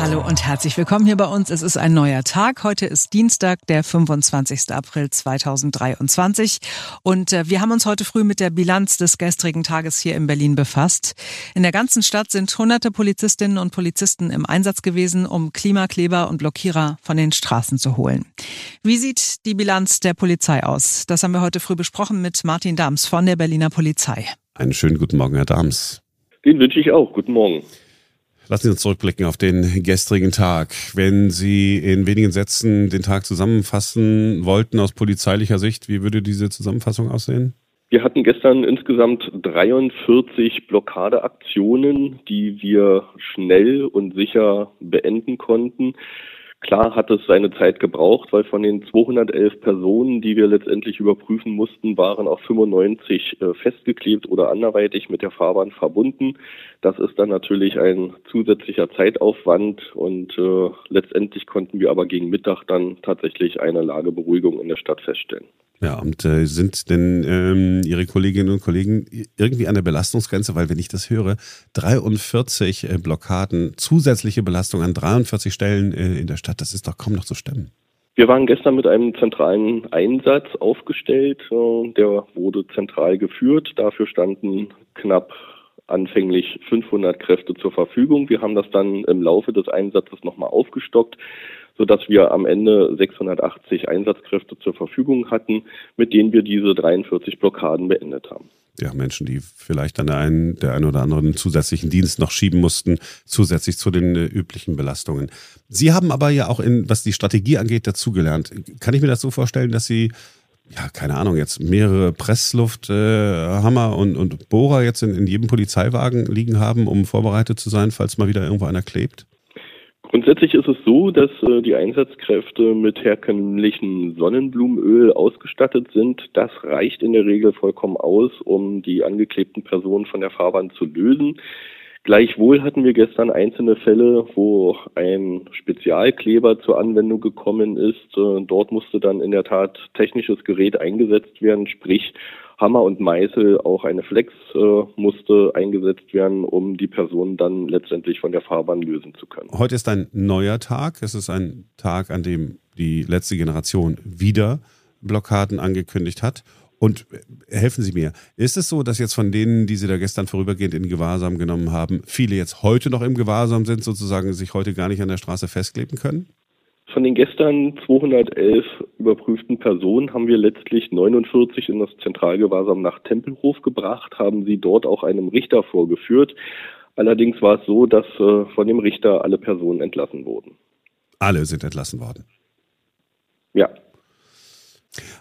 Hallo und herzlich willkommen hier bei uns. Es ist ein neuer Tag. Heute ist Dienstag, der 25. April 2023. Und äh, wir haben uns heute früh mit der Bilanz des gestrigen Tages hier in Berlin befasst. In der ganzen Stadt sind hunderte Polizistinnen und Polizisten im Einsatz gewesen, um Klimakleber und Blockierer von den Straßen zu holen. Wie sieht die Bilanz der Polizei aus? Das haben wir heute früh besprochen mit Martin Dams von der Berliner Polizei. Einen schönen guten Morgen, Herr Dams. Den wünsche ich auch. Guten Morgen. Lassen Sie uns zurückblicken auf den gestrigen Tag. Wenn Sie in wenigen Sätzen den Tag zusammenfassen wollten aus polizeilicher Sicht, wie würde diese Zusammenfassung aussehen? Wir hatten gestern insgesamt 43 Blockadeaktionen, die wir schnell und sicher beenden konnten. Klar hat es seine Zeit gebraucht, weil von den 211 Personen, die wir letztendlich überprüfen mussten, waren auch 95 äh, festgeklebt oder anderweitig mit der Fahrbahn verbunden. Das ist dann natürlich ein zusätzlicher Zeitaufwand und äh, letztendlich konnten wir aber gegen Mittag dann tatsächlich eine Lageberuhigung in der Stadt feststellen. Ja, und äh, sind denn ähm, Ihre Kolleginnen und Kollegen irgendwie an der Belastungsgrenze? Weil wenn ich das höre, 43 äh, Blockaden, zusätzliche Belastung an 43 Stellen äh, in der Stadt, das ist doch kaum noch zu stemmen. Wir waren gestern mit einem zentralen Einsatz aufgestellt. Äh, der wurde zentral geführt. Dafür standen knapp anfänglich 500 Kräfte zur Verfügung. Wir haben das dann im Laufe des Einsatzes nochmal aufgestockt sodass wir am Ende 680 Einsatzkräfte zur Verfügung hatten, mit denen wir diese 43 Blockaden beendet haben. Ja, Menschen, die vielleicht an der einen, der einen oder anderen zusätzlichen Dienst noch schieben mussten, zusätzlich zu den äh, üblichen Belastungen. Sie haben aber ja auch in, was die Strategie angeht, dazugelernt. Kann ich mir das so vorstellen, dass Sie ja, keine Ahnung, jetzt mehrere Presslufthammer äh, und, und Bohrer jetzt in, in jedem Polizeiwagen liegen haben, um vorbereitet zu sein, falls mal wieder irgendwo einer klebt? Grundsätzlich ist es so, dass äh, die Einsatzkräfte mit herkömmlichem Sonnenblumenöl ausgestattet sind. Das reicht in der Regel vollkommen aus, um die angeklebten Personen von der Fahrbahn zu lösen. Gleichwohl hatten wir gestern einzelne Fälle, wo ein Spezialkleber zur Anwendung gekommen ist. Äh, dort musste dann in der Tat technisches Gerät eingesetzt werden, sprich Hammer und Meißel, auch eine Flex äh, musste eingesetzt werden, um die Person dann letztendlich von der Fahrbahn lösen zu können. Heute ist ein neuer Tag. Es ist ein Tag, an dem die letzte Generation wieder Blockaden angekündigt hat. Und äh, helfen Sie mir, ist es so, dass jetzt von denen, die Sie da gestern vorübergehend in Gewahrsam genommen haben, viele jetzt heute noch im Gewahrsam sind, sozusagen sich heute gar nicht an der Straße festkleben können? Von den gestern 211 überprüften Personen haben wir letztlich 49 in das Zentralgewahrsam nach Tempelhof gebracht, haben sie dort auch einem Richter vorgeführt. Allerdings war es so, dass äh, von dem Richter alle Personen entlassen wurden. Alle sind entlassen worden. Ja.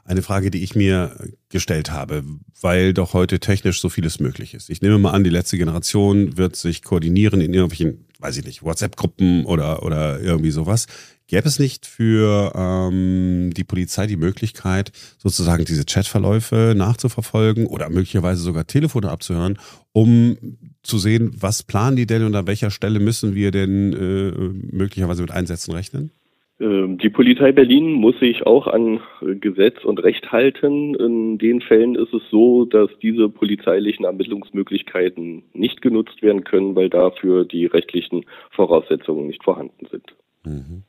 Eine Frage, die ich mir gestellt habe, weil doch heute technisch so vieles möglich ist. Ich nehme mal an, die letzte Generation wird sich koordinieren in irgendwelchen, weiß ich nicht, WhatsApp-Gruppen oder, oder irgendwie sowas. Gäbe es nicht für ähm, die Polizei die Möglichkeit, sozusagen diese Chatverläufe nachzuverfolgen oder möglicherweise sogar Telefone abzuhören, um zu sehen, was planen die denn und an welcher Stelle müssen wir denn äh, möglicherweise mit Einsätzen rechnen? Ähm, die Polizei Berlin muss sich auch an Gesetz und Recht halten. In den Fällen ist es so, dass diese polizeilichen Ermittlungsmöglichkeiten nicht genutzt werden können, weil dafür die rechtlichen Voraussetzungen nicht vorhanden sind. Mhm.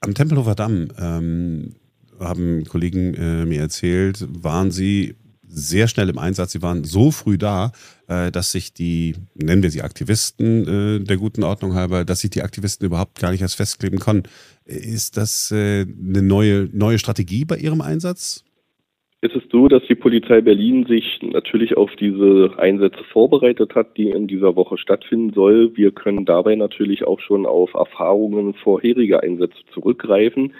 Am Tempelhofer Damm ähm, haben Kollegen äh, mir erzählt, waren sie sehr schnell im Einsatz. Sie waren so früh da, äh, dass sich die, nennen wir sie Aktivisten äh, der guten Ordnung halber, dass sich die Aktivisten überhaupt gar nicht erst festkleben konnten. Ist das äh, eine neue, neue Strategie bei Ihrem Einsatz? Es ist so, dass die Polizei Berlin sich natürlich auf diese Einsätze vorbereitet hat, die in dieser Woche stattfinden soll. Wir können dabei natürlich auch schon auf Erfahrungen vorheriger Einsätze zurückgreifen.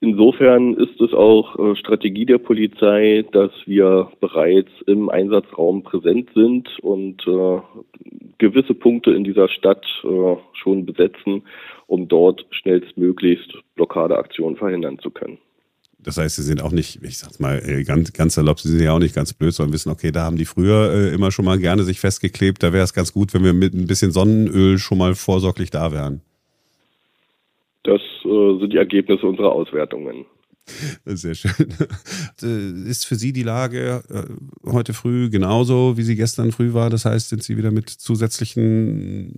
Insofern ist es auch äh, Strategie der Polizei, dass wir bereits im Einsatzraum präsent sind und äh, gewisse Punkte in dieser Stadt äh, schon besetzen, um dort schnellstmöglichst Blockadeaktionen verhindern zu können. Das heißt, sie sind auch nicht, ich sag's mal äh, ganz, ganz erlaubt, sie sind ja auch nicht ganz blöd, sondern wissen, okay, da haben die früher äh, immer schon mal gerne sich festgeklebt. Da wäre es ganz gut, wenn wir mit ein bisschen Sonnenöl schon mal vorsorglich da wären. Das äh, sind die Ergebnisse unserer Auswertungen. Sehr schön. Äh, ist für Sie die Lage äh, heute früh genauso, wie sie gestern früh war? Das heißt, sind Sie wieder mit zusätzlichen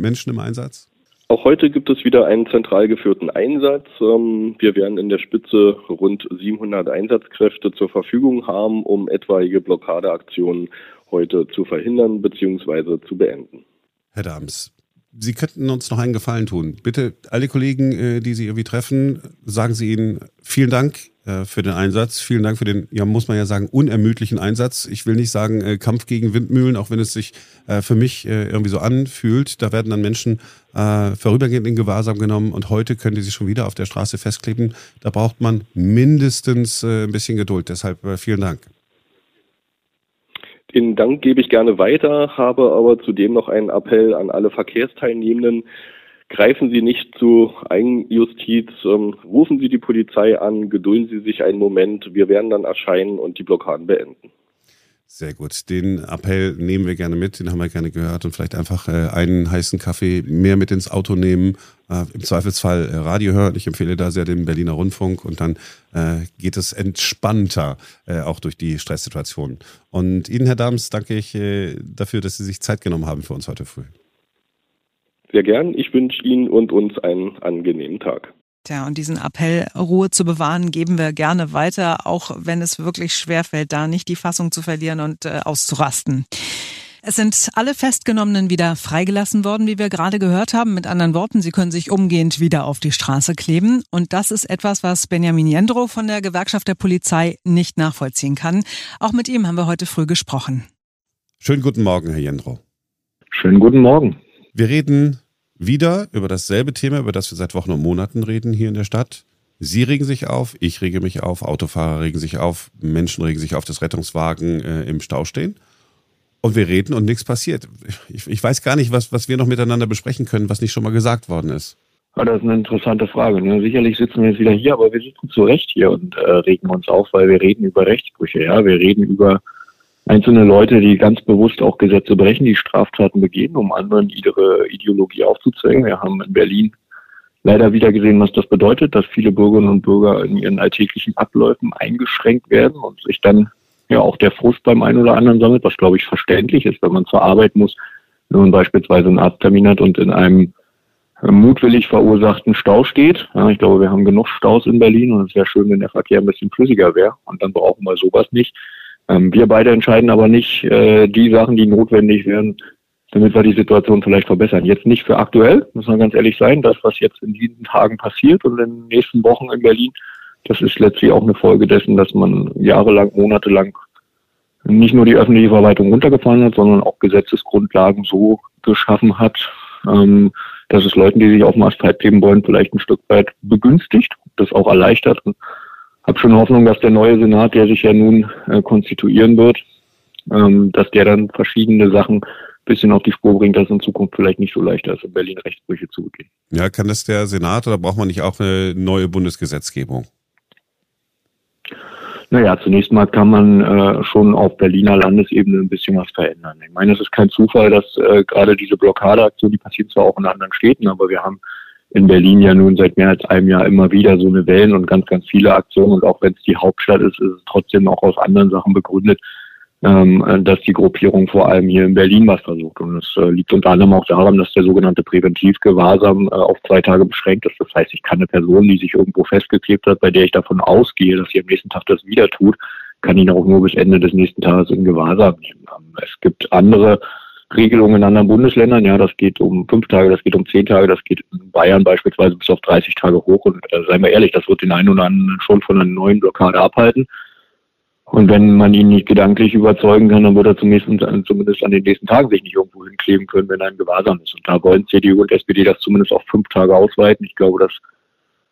Menschen im Einsatz? Auch heute gibt es wieder einen zentral geführten Einsatz. Ähm, wir werden in der Spitze rund 700 Einsatzkräfte zur Verfügung haben, um etwaige Blockadeaktionen heute zu verhindern bzw. zu beenden. Herr Dams, Sie könnten uns noch einen Gefallen tun. Bitte alle Kollegen, äh, die Sie irgendwie treffen, sagen Sie ihnen vielen Dank für den Einsatz. Vielen Dank für den, ja, muss man ja sagen, unermüdlichen Einsatz. Ich will nicht sagen äh, Kampf gegen Windmühlen, auch wenn es sich für mich irgendwie so anfühlt. Da werden dann Menschen vorübergehend in Gewahrsam genommen und heute können die sich schon wieder auf der Straße festkleben. Da braucht man mindestens ein bisschen Geduld. Deshalb vielen Dank. Den Dank gebe ich gerne weiter, habe aber zudem noch einen Appell an alle Verkehrsteilnehmenden. Greifen Sie nicht zu Eigenjustiz, ähm, rufen Sie die Polizei an, gedulden Sie sich einen Moment, wir werden dann erscheinen und die Blockaden beenden. Sehr gut. Den Appell nehmen wir gerne mit, den haben wir gerne gehört und vielleicht einfach äh, einen heißen Kaffee mehr mit ins Auto nehmen, äh, im Zweifelsfall äh, Radio hören. Ich empfehle da sehr den Berliner Rundfunk und dann äh, geht es entspannter äh, auch durch die Stresssituation. Und Ihnen, Herr Dams, danke ich äh, dafür, dass Sie sich Zeit genommen haben für uns heute früh. Sehr gern. Ich wünsche Ihnen und uns einen angenehmen Tag. Tja, und diesen Appell, Ruhe zu bewahren, geben wir gerne weiter, auch wenn es wirklich schwerfällt, da nicht die Fassung zu verlieren und äh, auszurasten. Es sind alle Festgenommenen wieder freigelassen worden, wie wir gerade gehört haben. Mit anderen Worten, sie können sich umgehend wieder auf die Straße kleben. Und das ist etwas, was Benjamin Jendro von der Gewerkschaft der Polizei nicht nachvollziehen kann. Auch mit ihm haben wir heute früh gesprochen. Schönen guten Morgen, Herr Jendro. Schönen guten Morgen. Wir reden wieder über dasselbe Thema, über das wir seit Wochen und Monaten reden hier in der Stadt. Sie regen sich auf, ich rege mich auf, Autofahrer regen sich auf, Menschen regen sich auf, dass Rettungswagen äh, im Stau stehen. Und wir reden und nichts passiert. Ich, ich, weiß gar nicht, was, was wir noch miteinander besprechen können, was nicht schon mal gesagt worden ist. Ja, das ist eine interessante Frage. Ne? Sicherlich sitzen wir jetzt wieder hier, aber wir sitzen zu Recht hier und äh, regen uns auf, weil wir reden über Rechtsbrüche. Ja, wir reden über einzelne Leute, die ganz bewusst auch Gesetze brechen, die Straftaten begehen, um anderen ihre Ideologie aufzuzwängen. Wir haben in Berlin leider wieder gesehen, was das bedeutet, dass viele Bürgerinnen und Bürger in ihren alltäglichen Abläufen eingeschränkt werden und sich dann ja auch der Frust beim einen oder anderen sammelt, was glaube ich verständlich ist, wenn man zur Arbeit muss, wenn man beispielsweise einen Arzttermin hat und in einem mutwillig verursachten Stau steht. Ja, ich glaube, wir haben genug Staus in Berlin und es wäre schön, wenn der Verkehr ein bisschen flüssiger wäre und dann brauchen wir sowas nicht. Ähm, wir beide entscheiden aber nicht äh, die Sachen, die notwendig wären, damit wir die Situation vielleicht verbessern. Jetzt nicht für aktuell, muss man ganz ehrlich sein. Das, was jetzt in diesen Tagen passiert und in den nächsten Wochen in Berlin, das ist letztlich auch eine Folge dessen, dass man jahrelang, monatelang nicht nur die öffentliche Verwaltung runtergefahren hat, sondern auch Gesetzesgrundlagen so geschaffen hat, ähm, dass es Leuten, die sich auf dem Asphalt kleben wollen, vielleicht ein Stück weit begünstigt, das auch erleichtert. Und habe schon Hoffnung, dass der neue Senat, der sich ja nun äh, konstituieren wird, ähm, dass der dann verschiedene Sachen bisschen auf die Spur bringt, dass in Zukunft vielleicht nicht so leicht ist, in Berlin Rechtsbrüche zu begehen. Ja, kann das der Senat oder braucht man nicht auch eine neue Bundesgesetzgebung? Naja, zunächst mal kann man äh, schon auf Berliner Landesebene ein bisschen was verändern. Ich meine, es ist kein Zufall, dass äh, gerade diese Blockadeaktion, die passiert zwar auch in anderen Städten, aber wir haben in Berlin ja nun seit mehr als einem Jahr immer wieder so eine Wellen und ganz, ganz viele Aktionen. Und auch wenn es die Hauptstadt ist, ist es trotzdem auch aus anderen Sachen begründet, ähm, dass die Gruppierung vor allem hier in Berlin was versucht. Und es äh, liegt unter anderem auch daran, dass der sogenannte Präventivgewahrsam äh, auf zwei Tage beschränkt ist. Das heißt, ich kann eine Person, die sich irgendwo festgeklebt hat, bei der ich davon ausgehe, dass sie am nächsten Tag das wieder tut, kann ihn auch nur bis Ende des nächsten Tages in Gewahrsam nehmen. Ähm, es gibt andere Regelungen in anderen Bundesländern. Ja, das geht um fünf Tage, das geht um zehn Tage, das geht in Bayern beispielsweise bis auf 30 Tage hoch. Und äh, seien wir ehrlich, das wird den einen oder anderen schon von einer neuen Blockade abhalten. Und wenn man ihn nicht gedanklich überzeugen kann, dann wird er zumindest, zumindest an den nächsten Tagen sich nicht irgendwo hinkleben können, wenn er im Gewahrsam ist. Und da wollen CDU und SPD das zumindest auf fünf Tage ausweiten. Ich glaube, das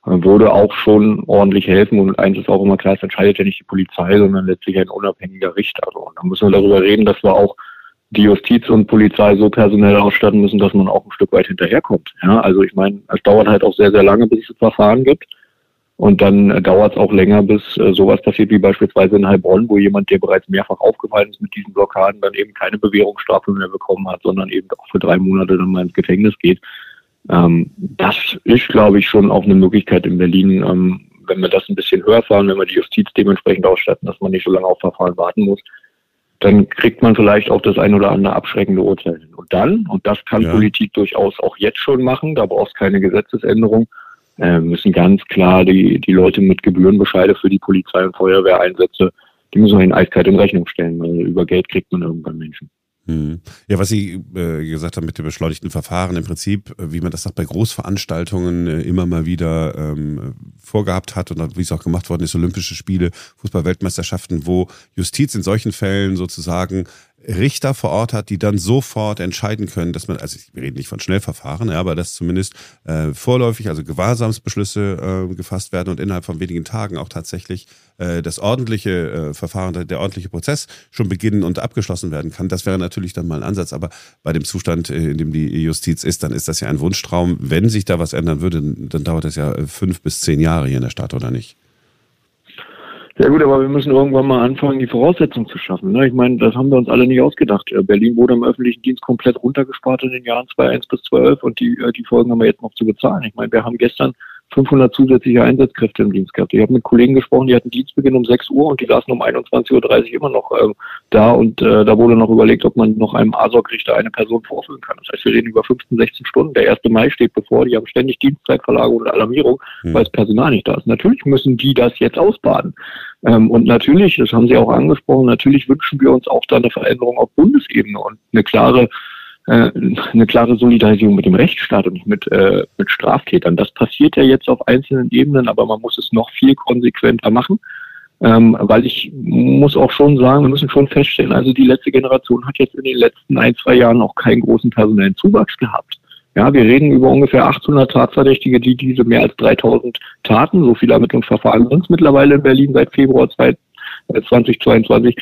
äh, würde auch schon ordentlich helfen. Und eins ist auch immer klar, es entscheidet ja nicht die Polizei, sondern letztlich ein unabhängiger Richter. Und da müssen wir darüber reden, dass wir auch die Justiz und Polizei so personell ausstatten müssen, dass man auch ein Stück weit hinterherkommt. Ja, also ich meine, es dauert halt auch sehr, sehr lange, bis es Verfahren gibt. Und dann äh, dauert es auch länger, bis äh, sowas passiert wie beispielsweise in Heilbronn, wo jemand, der bereits mehrfach aufgefallen ist mit diesen Blockaden, dann eben keine Bewährungsstrafe mehr bekommen hat, sondern eben auch für drei Monate dann mal ins Gefängnis geht. Ähm, das ist, glaube ich, schon auch eine Möglichkeit in Berlin, ähm, wenn wir das ein bisschen höher fahren, wenn wir die Justiz dementsprechend ausstatten, dass man nicht so lange auf Verfahren warten muss, dann kriegt man vielleicht auch das ein oder andere abschreckende Urteil hin. Und dann, und das kann ja. Politik durchaus auch jetzt schon machen, da braucht es keine Gesetzesänderung, äh, müssen ganz klar die, die Leute mit Gebührenbescheide für die Polizei und Feuerwehreinsätze, die müssen wir in Eiskalt in Rechnung stellen, weil über Geld kriegt man irgendwann Menschen. Hm. Ja, was Sie äh, gesagt haben mit dem beschleunigten Verfahren, im Prinzip, äh, wie man das auch bei Großveranstaltungen äh, immer mal wieder ähm, vorgehabt hat und wie es auch gemacht worden ist, Olympische Spiele, Fußballweltmeisterschaften, wo Justiz in solchen Fällen sozusagen Richter vor Ort hat, die dann sofort entscheiden können, dass man, also wir reden nicht von Schnellverfahren, aber dass zumindest äh, vorläufig, also Gewahrsamsbeschlüsse äh, gefasst werden und innerhalb von wenigen Tagen auch tatsächlich äh, das ordentliche äh, Verfahren, der, ordentliche Prozess schon beginnen und abgeschlossen werden kann. Das wäre natürlich dann mal ein Ansatz, aber bei dem Zustand, äh, in dem die Justiz ist, dann ist das ja ein Wunschtraum. Wenn sich da was ändern würde, dann dauert das ja fünf bis zehn Jahre hier in der Stadt, oder nicht? Ja gut, aber wir müssen irgendwann mal anfangen, die Voraussetzungen zu schaffen. Ne? Ich meine, das haben wir uns alle nicht ausgedacht. Äh, Berlin wurde im öffentlichen Dienst komplett runtergespart in den Jahren 2001 bis 2012 und die, äh, die Folgen haben wir jetzt noch zu bezahlen. Ich meine, wir haben gestern 500 zusätzliche Einsatzkräfte im Dienst gehabt. Ich habe mit Kollegen gesprochen, die hatten Dienstbeginn um 6 Uhr und die saßen um 21.30 Uhr immer noch ähm, da und äh, da wurde noch überlegt, ob man noch einem ASOG-Richter eine Person vorführen kann. Das heißt, wir reden über 15, 16 Stunden. Der 1. Mai steht bevor, die haben ständig Dienstzeitverlagerung und Alarmierung, mhm. weil das Personal nicht da ist. Natürlich müssen die das jetzt ausbaden. Ähm, und natürlich, das haben Sie auch angesprochen, natürlich wünschen wir uns auch da eine Veränderung auf Bundesebene und eine klare eine klare Solidarisierung mit dem Rechtsstaat und mit, äh, mit Straftätern. Das passiert ja jetzt auf einzelnen Ebenen, aber man muss es noch viel konsequenter machen. Ähm, weil ich muss auch schon sagen, wir müssen schon feststellen, also die letzte Generation hat jetzt in den letzten ein, zwei Jahren auch keinen großen personellen Zuwachs gehabt. Ja, wir reden über ungefähr 800 Tatverdächtige, die diese mehr als 3000 Taten, so viele Ermittlungsverfahren sind mittlerweile in Berlin seit Februar 2022,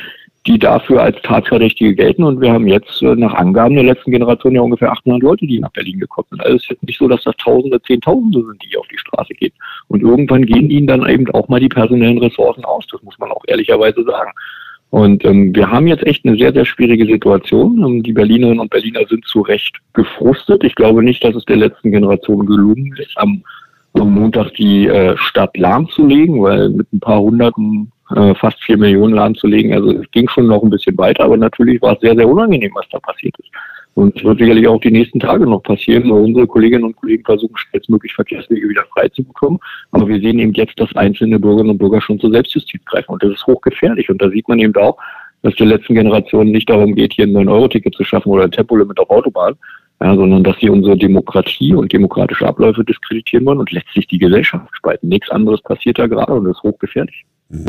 die dafür als Tatverdächtige gelten. Und wir haben jetzt äh, nach Angaben der letzten Generation ja ungefähr 800 Leute, die nach Berlin gekommen sind. Also es ist nicht so, dass das Tausende, Zehntausende sind, die auf die Straße gehen. Und irgendwann gehen ihnen dann eben auch mal die personellen Ressourcen aus. Das muss man auch ehrlicherweise sagen. Und ähm, wir haben jetzt echt eine sehr, sehr schwierige Situation. Ähm, die Berlinerinnen und Berliner sind zu Recht gefrustet. Ich glaube nicht, dass es der letzten Generation gelungen ist, am, am Montag die äh, Stadt lahmzulegen, weil mit ein paar hunderten äh, fast vier Millionen lahmzulegen. Also es ging schon noch ein bisschen weiter, aber natürlich war es sehr, sehr unangenehm, was da passiert ist. Und es wird sicherlich auch die nächsten Tage noch passieren, weil unsere Kolleginnen und Kollegen versuchen, schnellstmöglich Verkehrswege wieder frei zu bekommen. Aber wir sehen eben jetzt, dass einzelne Bürgerinnen und Bürger schon zur Selbstjustiz greifen. Und das ist hochgefährlich. Und da sieht man eben auch, dass der letzten Generation nicht darum geht, hier ein 9-Euro-Ticket zu schaffen oder ein Tempolimit auf Autobahn, ja, sondern dass sie unsere Demokratie und demokratische Abläufe diskreditieren wollen und letztlich die Gesellschaft spalten. Nichts anderes passiert da gerade und das ist hochgefährlich. Mhm.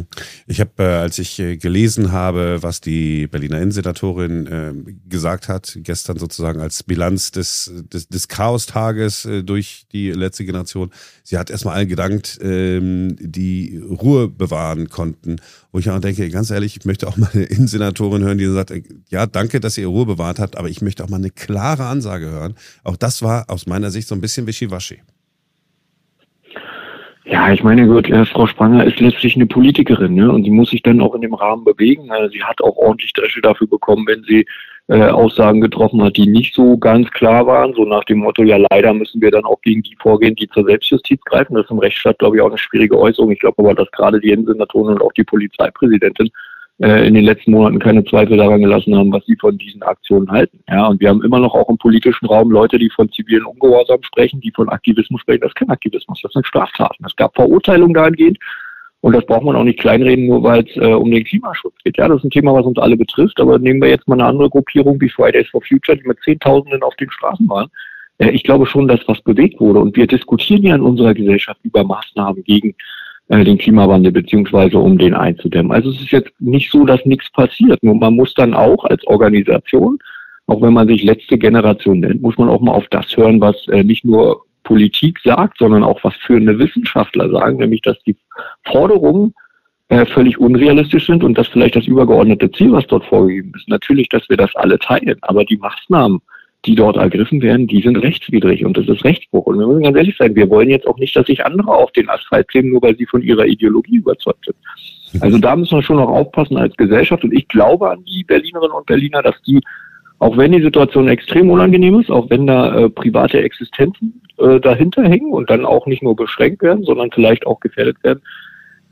Ich habe, äh, als ich äh, gelesen habe, was die Berliner Innensenatorin äh, gesagt hat, gestern sozusagen als Bilanz des, des, des Chaostages äh, durch die letzte Generation, sie hat erstmal allen gedankt, ähm, die Ruhe bewahren konnten. Wo ich auch denke, ganz ehrlich, ich möchte auch mal eine Innensenatorin hören, die sagt, äh, ja, danke, dass ihr Ruhe bewahrt habt, aber ich möchte auch mal eine klare Ansage hören. Auch das war aus meiner Sicht so ein bisschen wischiwaschi. Ja, ich meine, gut, äh, Frau Spranger ist letztlich eine Politikerin, ne? Und sie muss sich dann auch in dem Rahmen bewegen. Also sie hat auch ordentlich Dresche dafür bekommen, wenn sie äh, Aussagen getroffen hat, die nicht so ganz klar waren, so nach dem Motto, ja leider müssen wir dann auch gegen die vorgehen, die zur Selbstjustiz greifen. Das ist im Rechtsstaat, glaube ich, auch eine schwierige Äußerung. Ich glaube aber, dass gerade die Innensenatorin und auch die Polizeipräsidentin äh, in den letzten Monaten keine Zweifel daran gelassen haben, was sie von diesen Aktionen halten. Ja, und wir haben immer noch auch im politischen Raum Leute, die von zivilen Ungehorsam sprechen, die von Aktivismus sprechen. Das ist kein Aktivismus, das sind Straftaten. Es gab Verurteilungen dahingehend. Und das braucht man auch nicht kleinreden, nur weil es äh, um den Klimaschutz geht. Ja, das ist ein Thema, was uns alle betrifft. Aber nehmen wir jetzt mal eine andere Gruppierung wie Fridays for Future, die mit Zehntausenden auf den Straßen waren. Äh, ich glaube schon, dass was bewegt wurde. Und wir diskutieren ja in unserer Gesellschaft über Maßnahmen gegen äh, den Klimawandel beziehungsweise um den einzudämmen. Also es ist jetzt nicht so, dass nichts passiert. Nur man muss dann auch als Organisation, auch wenn man sich letzte Generation nennt, muss man auch mal auf das hören, was äh, nicht nur Politik sagt, sondern auch was führende Wissenschaftler sagen, nämlich dass die Forderungen äh, völlig unrealistisch sind und dass vielleicht das übergeordnete Ziel, was dort vorgegeben ist, natürlich, dass wir das alle teilen, aber die Maßnahmen, die dort ergriffen werden, die sind rechtswidrig und das ist Rechtsbruch. Und wir müssen ganz ehrlich sein, wir wollen jetzt auch nicht, dass sich andere auf den Asphalt kleben, nur weil sie von ihrer Ideologie überzeugt sind. Also da müssen wir schon noch aufpassen als Gesellschaft und ich glaube an die Berlinerinnen und Berliner, dass die, auch wenn die Situation extrem unangenehm ist, auch wenn da äh, private Existenzen äh, dahinter hängen und dann auch nicht nur beschränkt werden, sondern vielleicht auch gefährdet werden,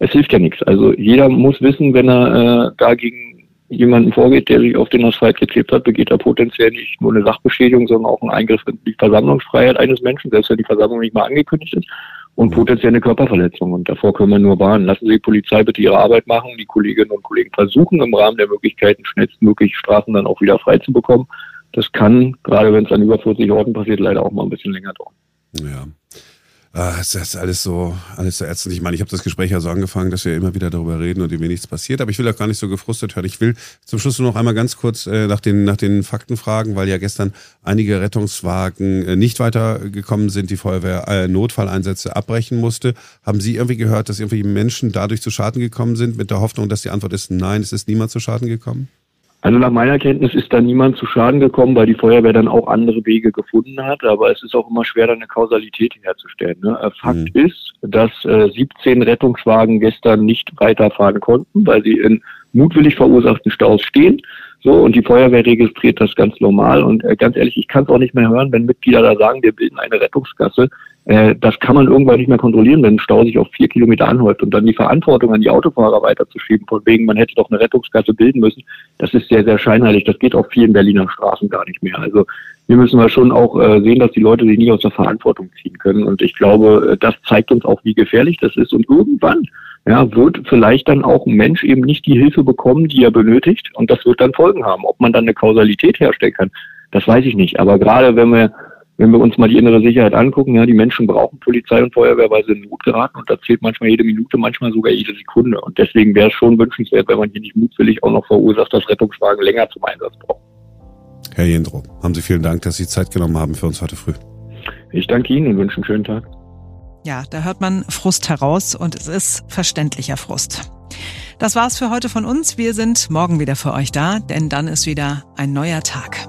es hilft ja nichts. Also jeder muss wissen, wenn er äh, dagegen jemanden vorgeht, der sich auf den Asphalt geklebt hat, begeht er potenziell nicht nur eine Sachbeschädigung, sondern auch einen Eingriff in die Versammlungsfreiheit eines Menschen, selbst wenn die Versammlung nicht mal angekündigt ist, und potenziell eine Körperverletzung. Und davor können wir nur warnen. Lassen Sie die Polizei bitte ihre Arbeit machen. Die Kolleginnen und Kollegen versuchen im Rahmen der Möglichkeiten schnellstmöglich Straßen dann auch wieder frei zu bekommen. Das kann, gerade wenn es an über 40 Orten passiert, leider auch mal ein bisschen länger dauern. Ja. Ah, das ist alles so, alles so ärztlich. Ich meine, ich habe das Gespräch ja so angefangen, dass wir immer wieder darüber reden und irgendwie nichts passiert. Aber ich will auch gar nicht so gefrustet hören. Ich will zum Schluss nur noch einmal ganz kurz äh, nach, den, nach den Fakten fragen, weil ja gestern einige Rettungswagen äh, nicht weitergekommen sind, die Feuerwehr äh, Notfalleinsätze abbrechen musste. Haben Sie irgendwie gehört, dass irgendwie Menschen dadurch zu Schaden gekommen sind, mit der Hoffnung, dass die Antwort ist nein, es ist niemand zu Schaden gekommen? Also nach meiner Kenntnis ist da niemand zu Schaden gekommen, weil die Feuerwehr dann auch andere Wege gefunden hat. Aber es ist auch immer schwer, da eine Kausalität herzustellen. Ne? Äh, Fakt mhm. ist, dass äh, 17 Rettungswagen gestern nicht weiterfahren konnten, weil sie in mutwillig verursachten Staus stehen. So, und die Feuerwehr registriert das ganz normal. Und äh, ganz ehrlich, ich kann es auch nicht mehr hören, wenn Mitglieder da sagen, wir bilden eine Rettungsgasse. Äh, das kann man irgendwann nicht mehr kontrollieren, wenn ein Stau sich auf vier Kilometer anhäuft und dann die Verantwortung an die Autofahrer weiterzuschieben, von wegen, man hätte doch eine Rettungsgasse bilden müssen. Das ist sehr, sehr scheinheilig. Das geht auf vielen Berliner Straßen gar nicht mehr. Also wir müssen mal schon auch äh, sehen, dass die Leute sich nicht aus der Verantwortung ziehen können. Und ich glaube, äh, das zeigt uns auch, wie gefährlich das ist. Und irgendwann ja, wird vielleicht dann auch ein Mensch eben nicht die Hilfe bekommen, die er benötigt. Und das wird dann Folgen haben. Ob man dann eine Kausalität herstellen kann, das weiß ich nicht. Aber gerade wenn wir, wenn wir uns mal die innere Sicherheit angucken, ja, die Menschen brauchen Polizei und Feuerwehr, weil sie in Not geraten und da zählt manchmal jede Minute, manchmal sogar jede Sekunde. Und deswegen wäre es schon wünschenswert, wenn man hier nicht mutwillig auch noch verursacht, dass Rettungswagen länger zum Einsatz brauchen. Herr Jendro, haben Sie vielen Dank, dass Sie Zeit genommen haben für uns heute früh. Ich danke Ihnen und wünsche einen schönen Tag. Ja, da hört man Frust heraus und es ist verständlicher Frust. Das war's für heute von uns. Wir sind morgen wieder für euch da, denn dann ist wieder ein neuer Tag.